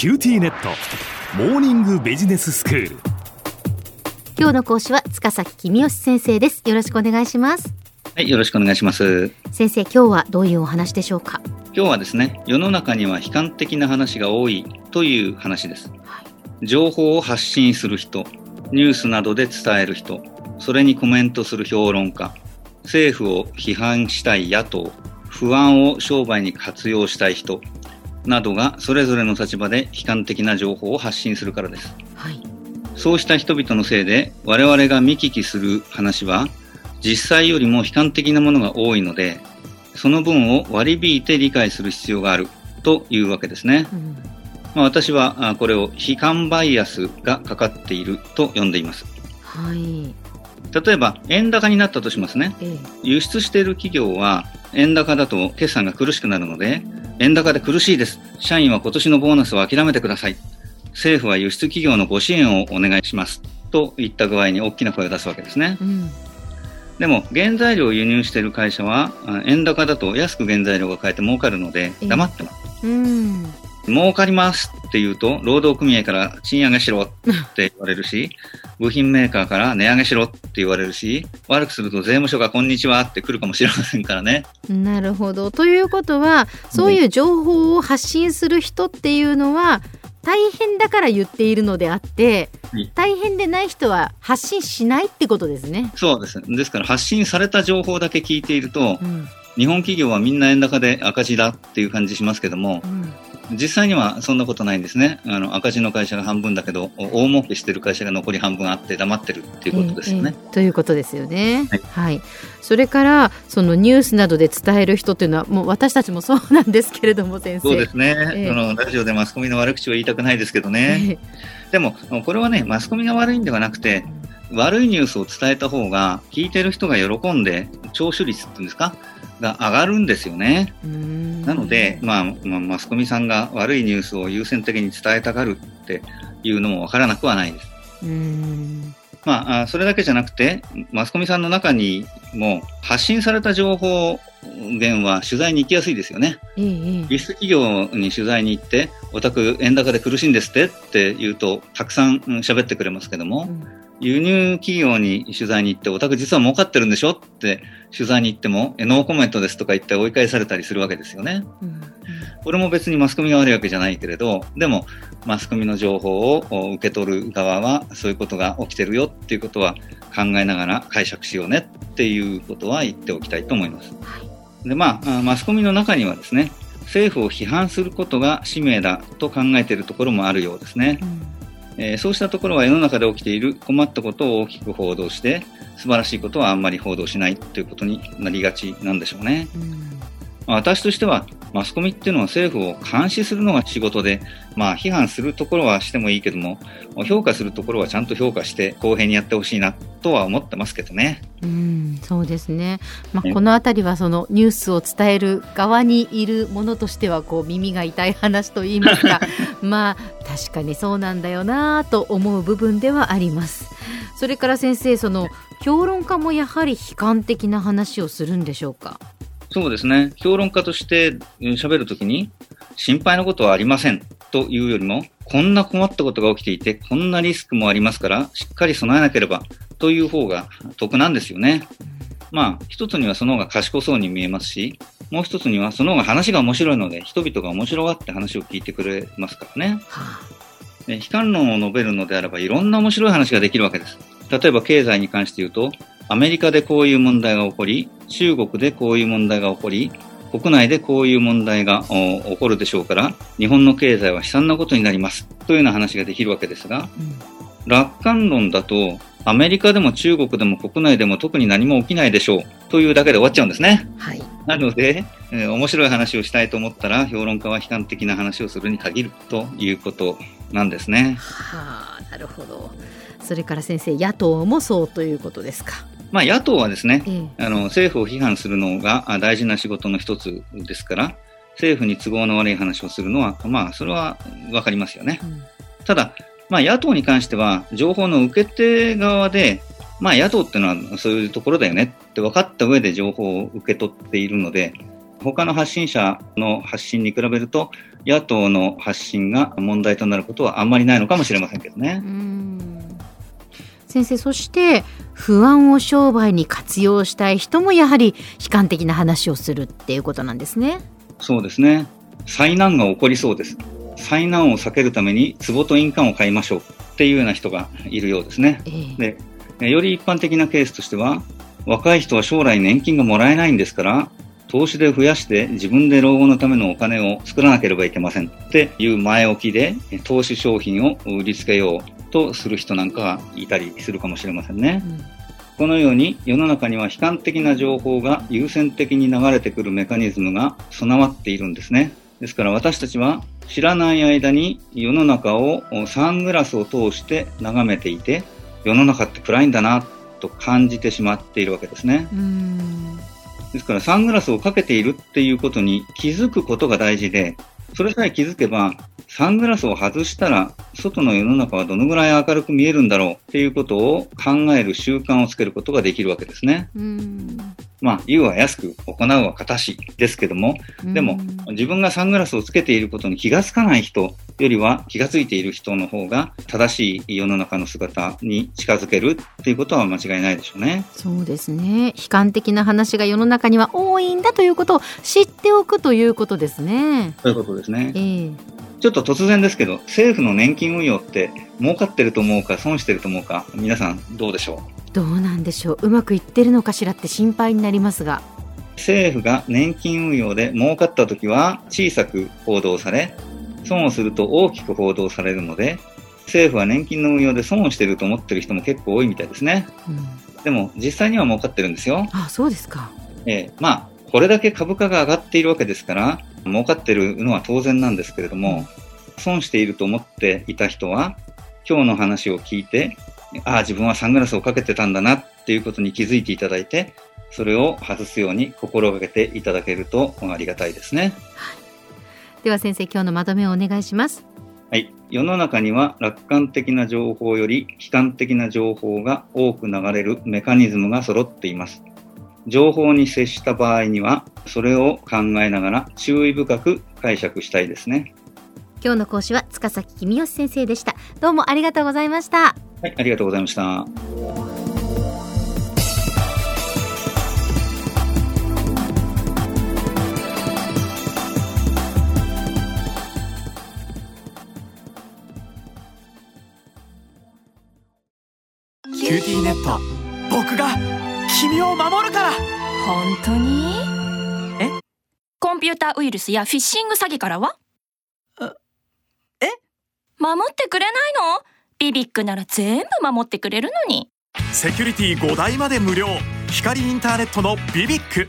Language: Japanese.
QTnet。モーニングビジネススクール。今日の講師は塚崎公義先生です。よろしくお願いします。はい、よろしくお願いします。先生今日はどういうお話でしょうか？今日はですね、世の中には悲観的な話が多いという話です。情報を発信する人、ニュースなどで伝える人、それにコメントする評論家、政府を批判したい野党、不安を商売に活用したい人、などがそれぞれの立場で悲観的な情報を発信するからです。はいそうした人々のせいで我々が見聞きする話は実際よりも悲観的なものが多いのでその分を割り引いて理解する必要があるというわけですね。うんまあ、私はあこれを悲観バイアスがかかっていると呼んでいます。はい例えば円高になったとしますね。ええ輸出している企業は円高だと決算が苦しくなるので円高で苦しいです。社員は今年のボーナスを諦めてください。政府は輸出企業のご支援をお願いします。といった具合に大きな声を出すわけですね。うんでも原材料を輸入している会社はあ円高だと安く原材料が買えて儲かるのでええ黙ってます。うん儲かりますって言うと労働組合から賃上げしろって言われるし 部品メーカーから値上げしろって言われるし悪くすると税務署がこんにちはって来るかもしれませんからね。なるほどということはそういう情報を発信する人っていうのは大変だから言っているのであってはい大変でない人は発信しないってことですね。そうです。ですから発信された情報だけ聞いているとうん日本企業はみんな円高で赤字だっていう感じしますけどもうん実際にはそんなことないんですね。あの赤字の会社が半分だけど大儲けしてる会社が残り半分あって黙ってるっていうことですよね。ええということですよね。はいはい。それからそのニュースなどで伝える人っていうのはもう私たちもそうなんですけれども先生。そうですね、ええあのラジオでマスコミの悪口を言いたくないですけどね、でもこれはねマスコミが悪いんではなくて悪いニュースを伝えた方が聞いてる人が喜んで聴取率っていうんですかが上がるんですよね。なので、まあ、まあマスコミさんが悪いニュースを優先的に伝えたがるっていうのもわからなくはないです。うん。まああ、それだけじゃなくてマスコミさんの中にも発信された情報源は取材に行きやすいですよね。ええええ。輸出企業に取材に行って、お宅円高で苦しいんですってって言うと、たくさん喋ってくれますけども、うん輸入企業に取材に行って、お宅実は儲かってるんでしょって取材に行っても、えノーコメントですとか言って追い返されたりするわけですよね。うんこれも別にマスコミが悪いわけじゃないけれど、でも、マスコミの情報をお受け取る側は、そういうことが起きてるよっていうことは考えながら解釈しようねっていうことは言っておきたいと思います。で、まあ、あマスコミの中にはですね、政府を批判することが使命だと考えているところもあるようですね。うんえーそうしたところは世の中で起きている困ったことを大きく報道して、素晴らしいことはあんまり報道しないということになりがちなんでしょうね。うんまあ私としては、マスコミっていうのは政府を監視するのが仕事で、まあ批判するところはしてもいいけども、評価するところはちゃんと評価して公平にやってほしいなとは思ってますけどね。うん、そうですね。まあ、ねこのあたりはそのニュースを伝える側にいるものとしてはこう耳が痛い話と言いますか まあ確かにそうなんだよなと思う部分ではあります。それから先生その評論家もやはり悲観的な話をするんでしょうか？そうですね。評論家としてうん喋るときに、心配なことはありませんというよりも、こんな困ったことが起きていて、こんなリスクもありますから、しっかり備えなければという方が得なんですよね。まあ、一つにはその方が賢そうに見えますし、もう一つにはその方が話が面白いので、人々が面白がって話を聞いてくれますからね。悲観論を述べるのであれば、いろんな面白い話ができるわけです。例えば経済に関して言うと、アメリカでこういう問題が起こり、中国でこういう問題が起こり、国内でこういう問題がお起こるでしょうから、日本の経済は悲惨なことになります。というような話ができるわけですが、あ、うん楽観論だと、アメリカでも中国でも国内でも特に何も起きないでしょう。というだけで終わっちゃうんですね。はい。なので、えー面白い話をしたいと思ったら、評論家は悲観的な話をするに限るということなんですね。はあ、なるほど。それから先生野党もそうということですか？まあ、野党はですね、ええあの政府を批判するのがあ大事な仕事の一つですから、政府に都合の悪い話をするのは、まあ、それはわかりますよね。うんただ、まあ、野党に関しては、情報の受け手側で、まあ、野党っていうのはそういうところだよねって分かった上で情報を受け取っているので、他の発信者の発信に比べると、野党の発信が問題となることはあんまりないのかもしれませんけどね。先生そして不安を商売に活用したい人もやはり悲観的な話をするっていうことなんですね。そうですね。災難が起こりそうです。災難を避けるために壺と印鑑を買いましょうっていうような人がいるようですね。えー、でより一般的なケースとしては若い人は将来年金がもらえないんですから投資で増やして自分で老後のためのお金を作らなければいけませんっていう前置きで投資商品を売りつけようとする人なんかがいたりするかもしれませんね。うん、このように世の中には悲観的な情報が優先的に流れてくるメカニズムが備わっているんですね。ですから私たちは知らない間に世の中をサングラスを通して眺めていて世の中って暗いんだなと感じてしまっているわけですね。ですからサングラスをかけているっていうことに気づくことが大事で、それさえ気づけば、サングラスを外したら、外の世の中はどのぐらい明るく見えるんだろうっていうことを考える習慣をつけることができるわけですね。まあ、言うは安く、行うは形ですけども、でも、自分がサングラスをつけていることに気がつかない人よりは気がついている人の方が正しい世の中の姿に近づけるっていうことは間違いないでしょうね。そうですね。悲観的な話が世の中には多いんだということを知っておくということですね。そういうことですね。えーちょっと突然ですけど、政府の年金運用って儲かってると思うか損してると思うか、皆さんどうでしょう？どうなんでしょううまくいってるのかしらって心配になりますが。政府が年金運用で儲かった時は小さく報道され、損をすると大きく報道されるので、政府は年金の運用で損をしていると思ってる人も結構多いみたいですね。うん、でも実際には儲かってるんですよ。あそうですか。えー、まあ、これだけ株価が上がっているわけですから、儲かってるのは当然なんですけれども、損していると思っていた人は、今日の話を聞いて、ああ、自分はサングラスをかけてたんだなっていうことに気づいていただいて、それを外すように心がけていただけるとありがたいですね。はい、では先生、今日のまとめをお願いします。はい。世の中には楽観的な情報より悲観的な情報が多く流れるメカニズムが揃っています。情報に接した場合には、それを考えながら注意深く解釈したいですね。今日の講師は塚崎君吉先生でした。どうもありがとうございました。はい、ありがとうございました。QTnet 僕が君を守るから。本当に？え？コンピューターウイルスやフィッシング詐欺からは？え？守ってくれないの？ BBIQ なら全部守ってくれるのに。セキュリティ5台まで無料。光インターネットの BBIQ。